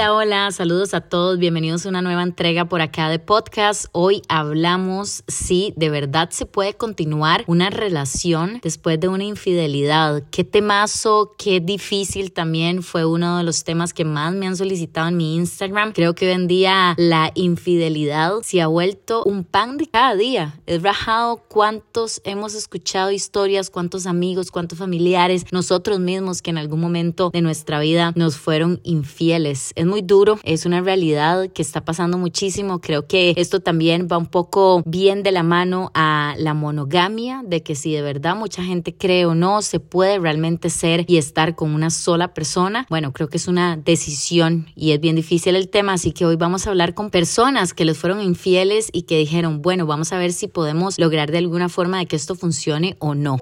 Hola, hola, saludos a todos, bienvenidos a una nueva entrega por acá de podcast. Hoy hablamos si de verdad se puede continuar una relación después de una infidelidad. Qué temazo, qué difícil también fue uno de los temas que más me han solicitado en mi Instagram. Creo que hoy en día la infidelidad se ha vuelto un pan de cada día. Es rajado cuántos hemos escuchado historias, cuántos amigos, cuántos familiares, nosotros mismos que en algún momento de nuestra vida nos fueron infieles es muy duro, es una realidad que está pasando muchísimo. Creo que esto también va un poco bien de la mano a la monogamia, de que si de verdad mucha gente cree o no, se puede realmente ser y estar con una sola persona. Bueno, creo que es una decisión y es bien difícil el tema, así que hoy vamos a hablar con personas que les fueron infieles y que dijeron, bueno, vamos a ver si podemos lograr de alguna forma de que esto funcione o no.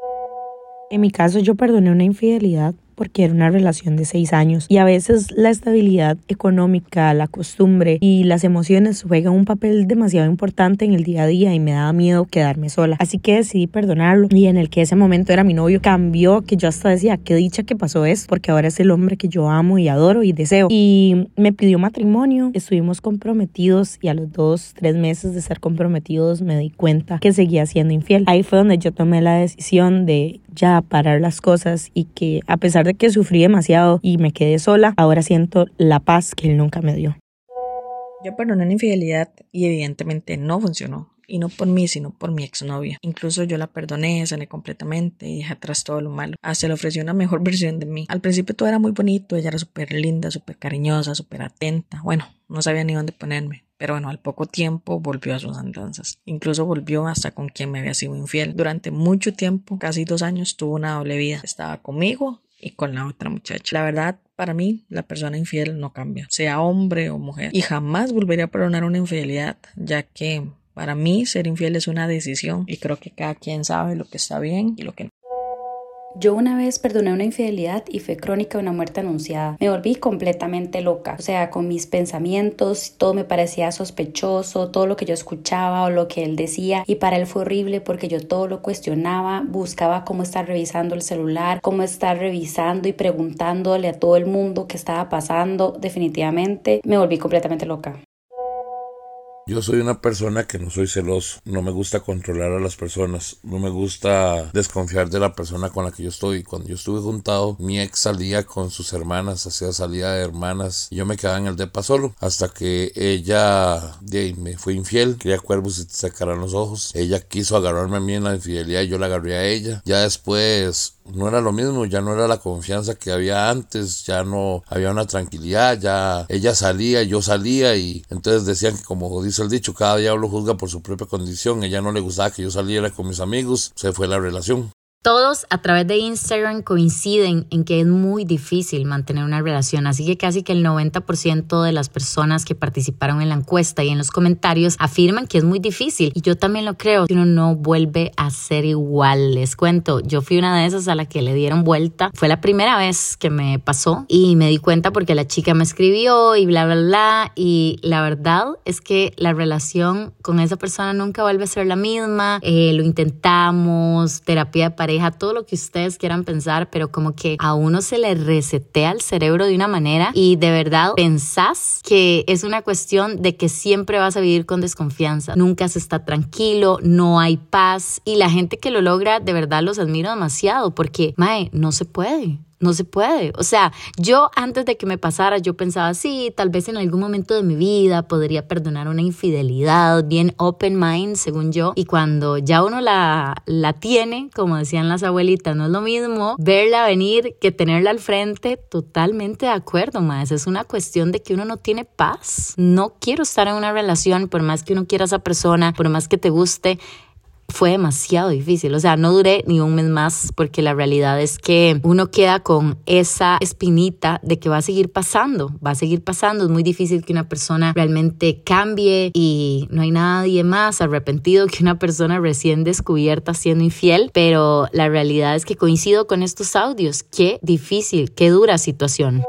En mi caso yo perdoné una infidelidad porque era una relación de seis años y a veces la estabilidad económica, la costumbre y las emociones juegan un papel demasiado importante en el día a día y me daba miedo quedarme sola. Así que decidí perdonarlo y en el que ese momento era mi novio cambió que yo hasta decía qué dicha que pasó eso porque ahora es el hombre que yo amo y adoro y deseo y me pidió matrimonio, estuvimos comprometidos y a los dos, tres meses de ser comprometidos me di cuenta que seguía siendo infiel. Ahí fue donde yo tomé la decisión de ya parar las cosas y que a pesar de que sufrí demasiado y me quedé sola, ahora siento la paz que él nunca me dio. Yo perdoné una infidelidad y evidentemente no funcionó. Y no por mí, sino por mi exnovia. Incluso yo la perdoné, sané completamente y dejé atrás todo lo malo. Hasta le ofrecí una mejor versión de mí. Al principio todo era muy bonito, ella era súper linda, súper cariñosa, súper atenta. Bueno, no sabía ni dónde ponerme. Pero bueno, al poco tiempo volvió a sus andanzas. Incluso volvió hasta con quien me había sido infiel. Durante mucho tiempo, casi dos años, tuvo una doble vida. Estaba conmigo y con la otra muchacha. La verdad, para mí, la persona infiel no cambia, sea hombre o mujer. Y jamás volvería a perdonar una infidelidad, ya que para mí ser infiel es una decisión y creo que cada quien sabe lo que está bien y lo que no. Yo una vez perdoné una infidelidad y fue crónica de una muerte anunciada. Me volví completamente loca, o sea, con mis pensamientos, todo me parecía sospechoso, todo lo que yo escuchaba o lo que él decía y para él fue horrible porque yo todo lo cuestionaba, buscaba cómo estar revisando el celular, cómo estar revisando y preguntándole a todo el mundo qué estaba pasando. Definitivamente me volví completamente loca. Yo soy una persona que no soy celoso, no me gusta controlar a las personas, no me gusta desconfiar de la persona con la que yo estoy. Cuando yo estuve juntado, mi ex salía con sus hermanas, hacía salida de hermanas, y yo me quedaba en el depa solo, hasta que ella de, me fue infiel, quería cuervos y te sacaran los ojos. Ella quiso agarrarme a mí en la infidelidad y yo la agarré a ella. Ya después no era lo mismo, ya no era la confianza que había antes, ya no había una tranquilidad, ya ella salía, yo salía y entonces decían que como dice el dicho, cada diablo juzga por su propia condición, ella no le gustaba que yo saliera con mis amigos, se fue la relación. Todos a través de Instagram coinciden en que es muy difícil mantener una relación, así que casi que el 90% de las personas que participaron en la encuesta y en los comentarios afirman que es muy difícil. Y yo también lo creo, uno no vuelve a ser igual. Les cuento, yo fui una de esas a la que le dieron vuelta, fue la primera vez que me pasó y me di cuenta porque la chica me escribió y bla, bla, bla. Y la verdad es que la relación con esa persona nunca vuelve a ser la misma, eh, lo intentamos, terapia de pareja, todo lo que ustedes quieran pensar, pero como que a uno se le resetea el cerebro de una manera y de verdad pensás que es una cuestión de que siempre vas a vivir con desconfianza. Nunca se está tranquilo, no hay paz y la gente que lo logra de verdad los admiro demasiado porque, mae, no se puede no se puede. O sea, yo antes de que me pasara, yo pensaba, sí, tal vez en algún momento de mi vida podría perdonar una infidelidad, bien open mind, según yo. Y cuando ya uno la, la tiene, como decían las abuelitas, no es lo mismo verla venir que tenerla al frente. Totalmente de acuerdo, más. Es una cuestión de que uno no tiene paz. No quiero estar en una relación, por más que uno quiera a esa persona, por más que te guste fue demasiado difícil. O sea, no duré ni un mes más porque la realidad es que uno queda con esa espinita de que va a seguir pasando, va a seguir pasando. Es muy difícil que una persona realmente cambie y no hay nadie más arrepentido que una persona recién descubierta siendo infiel, pero la realidad es que coincido con estos audios. Qué difícil, qué dura situación.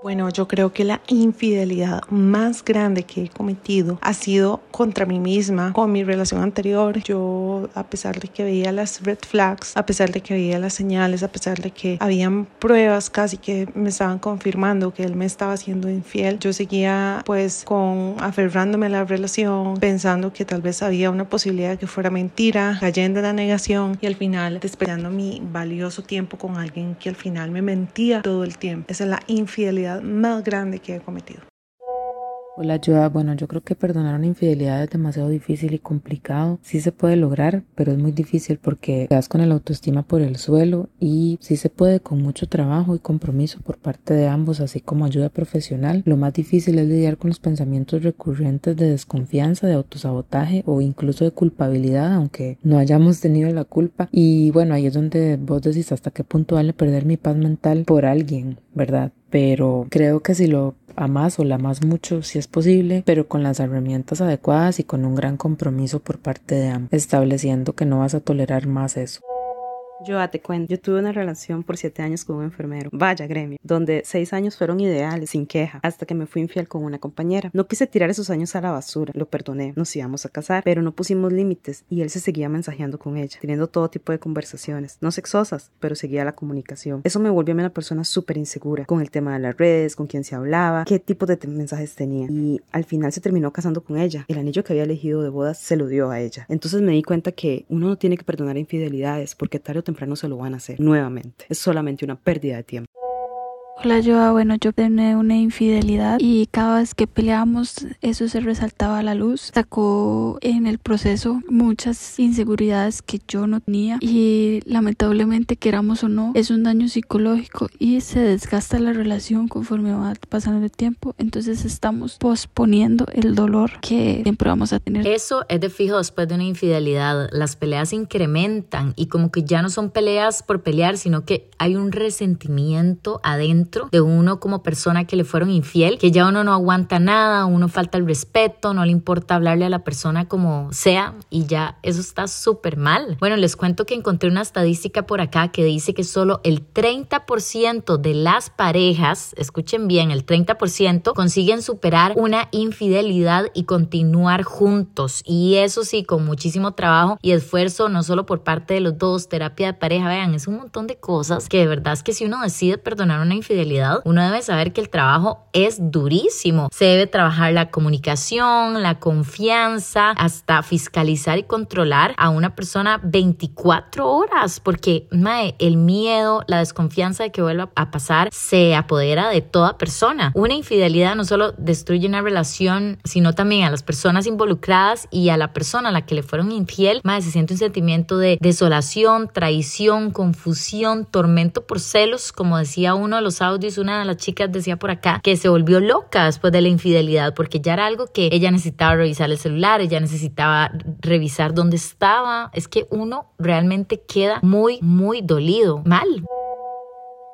Bueno, yo creo que la infidelidad más grande que he cometido ha sido contra mí misma, con mi relación anterior. Yo, a pesar de que veía las red flags, a pesar de que veía las señales, a pesar de que habían pruebas casi que me estaban confirmando que él me estaba siendo infiel, yo seguía pues con aferrándome a la relación, pensando que tal vez había una posibilidad que fuera mentira, cayendo en la negación y al final desperdiciando mi valioso tiempo con alguien que al final me mentía todo el tiempo. Esa es la infidelidad más grande que he cometido. Hola, Joa. Bueno, yo creo que perdonar una infidelidad es demasiado difícil y complicado. Sí se puede lograr, pero es muy difícil porque quedas con el autoestima por el suelo y sí se puede con mucho trabajo y compromiso por parte de ambos, así como ayuda profesional. Lo más difícil es lidiar con los pensamientos recurrentes de desconfianza, de autosabotaje o incluso de culpabilidad, aunque no hayamos tenido la culpa. Y bueno, ahí es donde vos decís hasta qué punto vale perder mi paz mental por alguien, ¿verdad? Pero creo que si lo amas o la amas mucho si es posible, pero con las herramientas adecuadas y con un gran compromiso por parte de ambos, estableciendo que no vas a tolerar más eso. Yo te cuento, yo tuve una relación por siete años con un enfermero, vaya gremio, donde seis años fueron ideales, sin queja, hasta que me fui infiel con una compañera. No quise tirar esos años a la basura, lo perdoné, nos íbamos a casar, pero no pusimos límites y él se seguía mensajeando con ella, teniendo todo tipo de conversaciones, no sexosas, pero seguía la comunicación. Eso me volvió a una persona súper insegura con el tema de las redes, con quién se hablaba, qué tipo de mensajes tenía. Y al final se terminó casando con ella. El anillo que había elegido de bodas se lo dio a ella. Entonces me di cuenta que uno no tiene que perdonar infidelidades porque tarde o temprano se lo van a hacer nuevamente. Es solamente una pérdida de tiempo. Hola Joa, bueno yo tenía una infidelidad y cada vez que peleábamos eso se resaltaba a la luz, sacó en el proceso muchas inseguridades que yo no tenía y lamentablemente queramos o no es un daño psicológico y se desgasta la relación conforme va pasando el tiempo, entonces estamos posponiendo el dolor que siempre vamos a tener. Eso es de fijo después de una infidelidad, las peleas incrementan y como que ya no son peleas por pelear, sino que hay un resentimiento adentro de uno como persona que le fueron infiel, que ya uno no aguanta nada, uno falta el respeto, no le importa hablarle a la persona como sea y ya eso está súper mal. Bueno, les cuento que encontré una estadística por acá que dice que solo el 30% de las parejas, escuchen bien, el 30% consiguen superar una infidelidad y continuar juntos. Y eso sí, con muchísimo trabajo y esfuerzo, no solo por parte de los dos, terapia de pareja, vean, es un montón de cosas que de verdad es que si uno decide perdonar una infidelidad, uno debe saber que el trabajo es durísimo. Se debe trabajar la comunicación, la confianza, hasta fiscalizar y controlar a una persona 24 horas, porque el miedo, la desconfianza de que vuelva a pasar se apodera de toda persona. Una infidelidad no solo destruye una relación, sino también a las personas involucradas y a la persona a la que le fueron infiel. Mae, se siente un sentimiento de desolación, traición, confusión, tormento por celos, como decía uno de los una de las chicas decía por acá que se volvió loca después de la infidelidad porque ya era algo que ella necesitaba revisar el celular, ella necesitaba revisar dónde estaba. Es que uno realmente queda muy, muy dolido, mal.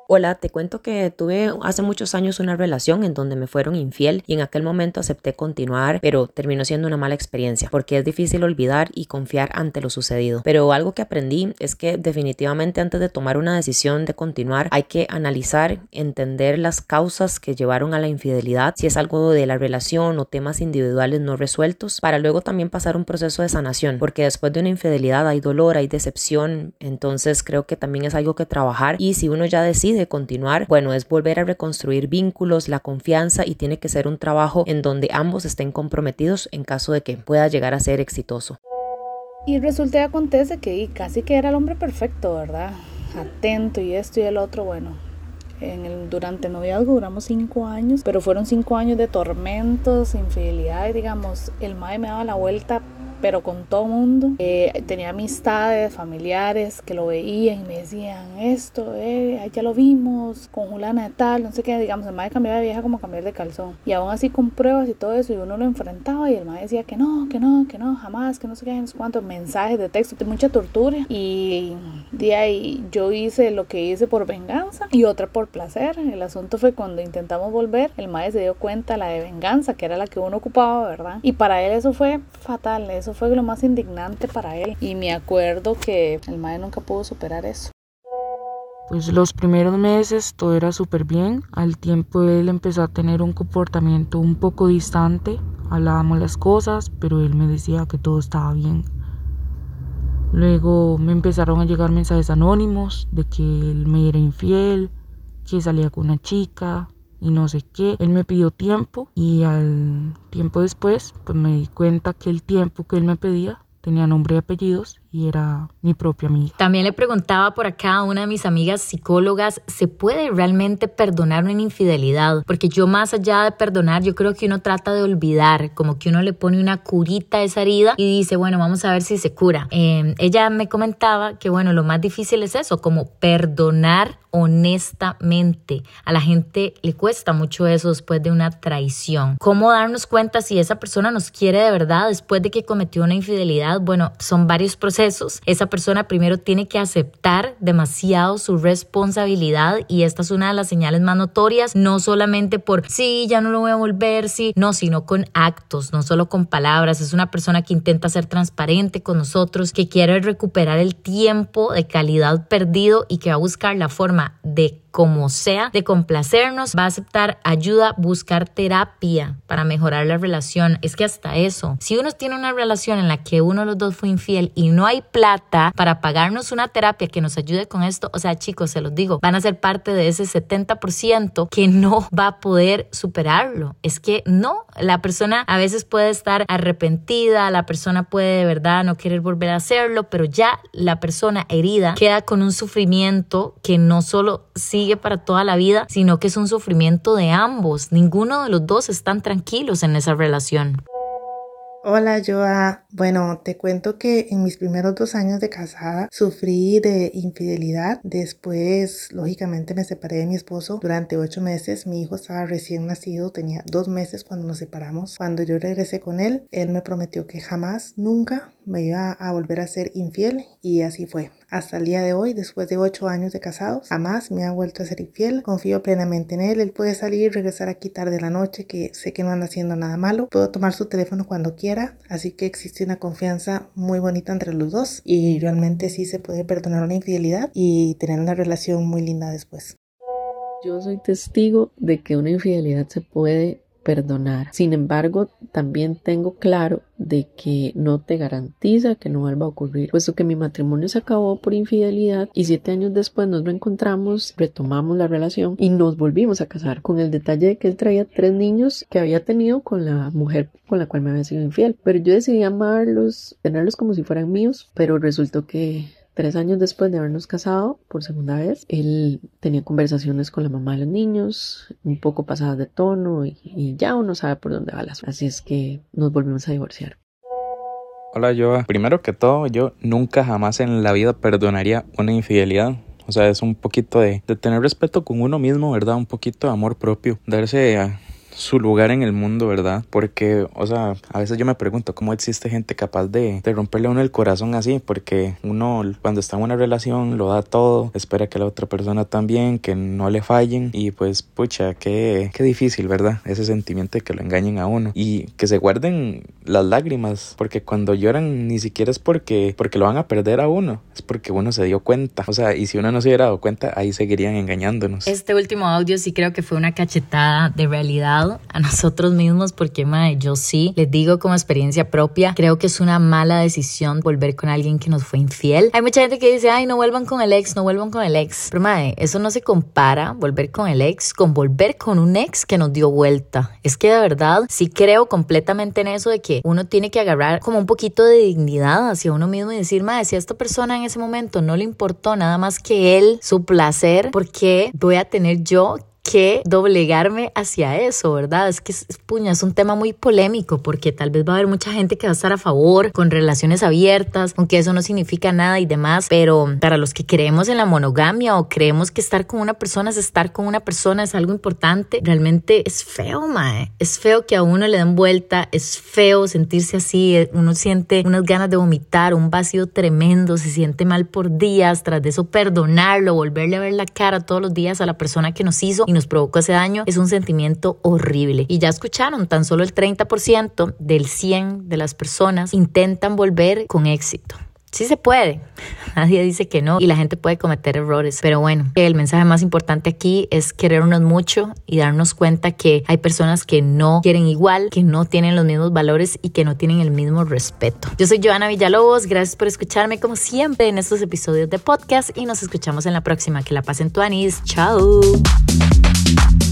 Hola, te cuento que tuve hace muchos años una relación en donde me fueron infiel y en aquel momento acepté continuar, pero terminó siendo una mala experiencia porque es difícil olvidar y confiar ante lo sucedido. Pero algo que aprendí es que definitivamente antes de tomar una decisión de continuar hay que analizar, entender las causas que llevaron a la infidelidad, si es algo de la relación o temas individuales no resueltos, para luego también pasar un proceso de sanación, porque después de una infidelidad hay dolor, hay decepción, entonces creo que también es algo que trabajar y si uno ya decide de continuar, bueno, es volver a reconstruir vínculos, la confianza y tiene que ser un trabajo en donde ambos estén comprometidos en caso de que pueda llegar a ser exitoso. Y resulta y acontece que casi que era el hombre perfecto, ¿verdad? Atento y esto y el otro, bueno. En el, durante el noviazgo duramos cinco años, pero fueron cinco años de tormentos, infidelidad, digamos, el mae me daba la vuelta pero con todo mundo. Eh, tenía amistades, familiares que lo veían y me decían esto, eh, ya lo vimos, con Julana de tal, no sé qué, digamos, el madre cambiaba de vieja como cambiar de calzón. Y aún así con pruebas y todo eso, y uno lo enfrentaba y el madre decía que no, que no, que no, jamás, que no sé qué, no sé cuántos mensajes de texto, de mucha tortura. Y de ahí yo hice lo que hice por venganza y otra por placer. El asunto fue cuando intentamos volver, el madre se dio cuenta la de venganza, que era la que uno ocupaba, ¿verdad? Y para él eso fue fatal, eso fue lo más indignante para él. Y me acuerdo que el madre nunca pudo superar eso. Pues los primeros meses todo era súper bien. Al tiempo él empezó a tener un comportamiento un poco distante. Hablábamos las cosas, pero él me decía que todo estaba bien. Luego me empezaron a llegar mensajes anónimos de que él me era infiel, que salía con una chica y no sé qué. Él me pidió tiempo y al tiempo después pues me di cuenta que el tiempo que él me pedía tenía nombre y apellidos y era mi propia amiga. También le preguntaba por acá a una de mis amigas psicólogas, ¿se puede realmente perdonar una infidelidad? Porque yo más allá de perdonar, yo creo que uno trata de olvidar, como que uno le pone una curita a esa herida y dice, bueno, vamos a ver si se cura. Em, ella me comentaba que, bueno, lo más difícil es eso, como perdonar honestamente. A la gente le cuesta mucho eso después de una traición. ¿Cómo darnos cuenta si esa persona nos quiere de verdad después de que cometió una infidelidad? Bueno, son varios procesos esa persona primero tiene que aceptar demasiado su responsabilidad y esta es una de las señales más notorias, no solamente por sí, ya no lo voy a volver, sí, no, sino con actos, no solo con palabras. Es una persona que intenta ser transparente con nosotros, que quiere recuperar el tiempo de calidad perdido y que va a buscar la forma de como sea, de complacernos, va a aceptar ayuda, buscar terapia para mejorar la relación. Es que hasta eso, si uno tiene una relación en la que uno de los dos fue infiel y no hay plata para pagarnos una terapia que nos ayude con esto, o sea, chicos, se los digo, van a ser parte de ese 70% que no va a poder superarlo. Es que no, la persona a veces puede estar arrepentida, la persona puede de verdad no querer volver a hacerlo, pero ya la persona herida queda con un sufrimiento que no solo sí para toda la vida, sino que es un sufrimiento de ambos. Ninguno de los dos están tranquilos en esa relación. Hola Joa, bueno, te cuento que en mis primeros dos años de casada sufrí de infidelidad. Después, lógicamente, me separé de mi esposo durante ocho meses. Mi hijo estaba recién nacido, tenía dos meses cuando nos separamos. Cuando yo regresé con él, él me prometió que jamás, nunca me iba a volver a ser infiel y así fue. Hasta el día de hoy, después de ocho años de casados, jamás me ha vuelto a ser infiel. Confío plenamente en él. Él puede salir y regresar aquí tarde de la noche, que sé que no anda haciendo nada malo. Puedo tomar su teléfono cuando quiera. Así que existe una confianza muy bonita entre los dos y realmente sí se puede perdonar una infidelidad y tener una relación muy linda después. Yo soy testigo de que una infidelidad se puede perdonar. Sin embargo, también tengo claro de que no te garantiza que no vuelva a ocurrir, puesto que mi matrimonio se acabó por infidelidad y siete años después nos reencontramos, retomamos la relación y nos volvimos a casar, con el detalle de que él traía tres niños que había tenido con la mujer con la cual me había sido infiel, pero yo decidí amarlos, tenerlos como si fueran míos, pero resultó que Tres años después de habernos casado por segunda vez, él tenía conversaciones con la mamá de los niños, un poco pasadas de tono y, ya uno sabe por dónde va las. Así es que nos volvimos a divorciar. Hola Joa, primero que todo yo nunca jamás en la vida perdonaría una infidelidad. O sea, es un poquito de tener respeto con uno mismo, ¿verdad? Un poquito de amor propio, darse a, su lugar en el mundo, ¿verdad? Porque, o sea, a veces yo me pregunto cómo existe gente capaz de, de romperle a uno el corazón así, porque uno cuando está en una relación lo da todo, espera que la otra persona también, que no le fallen y pues, pucha, qué, qué difícil, ¿verdad? Ese sentimiento de que lo engañen a uno y que se guarden las lágrimas, porque cuando lloran ni siquiera es porque, porque lo van a perder a uno, es porque uno se dio cuenta, o sea, y si uno no se hubiera dado cuenta, ahí seguirían engañándonos. Este último audio sí creo que fue una cachetada de realidad a nosotros mismos porque, madre, yo sí, les digo como experiencia propia, creo que es una mala decisión volver con alguien que nos fue infiel. Hay mucha gente que dice, ay, no vuelvan con el ex, no vuelvan con el ex. Pero, madre, eso no se compara, volver con el ex, con volver con un ex que nos dio vuelta. Es que de verdad sí creo completamente en eso de que uno tiene que agarrar como un poquito de dignidad hacia uno mismo y decir, madre, si a esta persona en ese momento no le importó nada más que él, su placer, ¿por qué voy a tener yo que doblegarme hacia eso, ¿verdad? Es que, es, puña, es un tema muy polémico porque tal vez va a haber mucha gente que va a estar a favor con relaciones abiertas, aunque eso no significa nada y demás, pero para los que creemos en la monogamia o creemos que estar con una persona es estar con una persona es algo importante, realmente es feo, mae. Es feo que a uno le den vuelta, es feo sentirse así, uno siente unas ganas de vomitar, un vacío tremendo, se siente mal por días, tras de eso perdonarlo, volverle a ver la cara todos los días a la persona que nos hizo nos provocó ese daño es un sentimiento horrible. Y ya escucharon, tan solo el 30% del 100 de las personas intentan volver con éxito. sí se puede. Nadie dice que no y la gente puede cometer errores. Pero bueno, el mensaje más importante aquí es querernos mucho y darnos cuenta que hay personas que no quieren igual, que no tienen los mismos valores y que no tienen el mismo respeto. Yo soy Joana Villalobos. Gracias por escucharme como siempre en estos episodios de podcast y nos escuchamos en la próxima. Que la pasen tu anis. Chao. you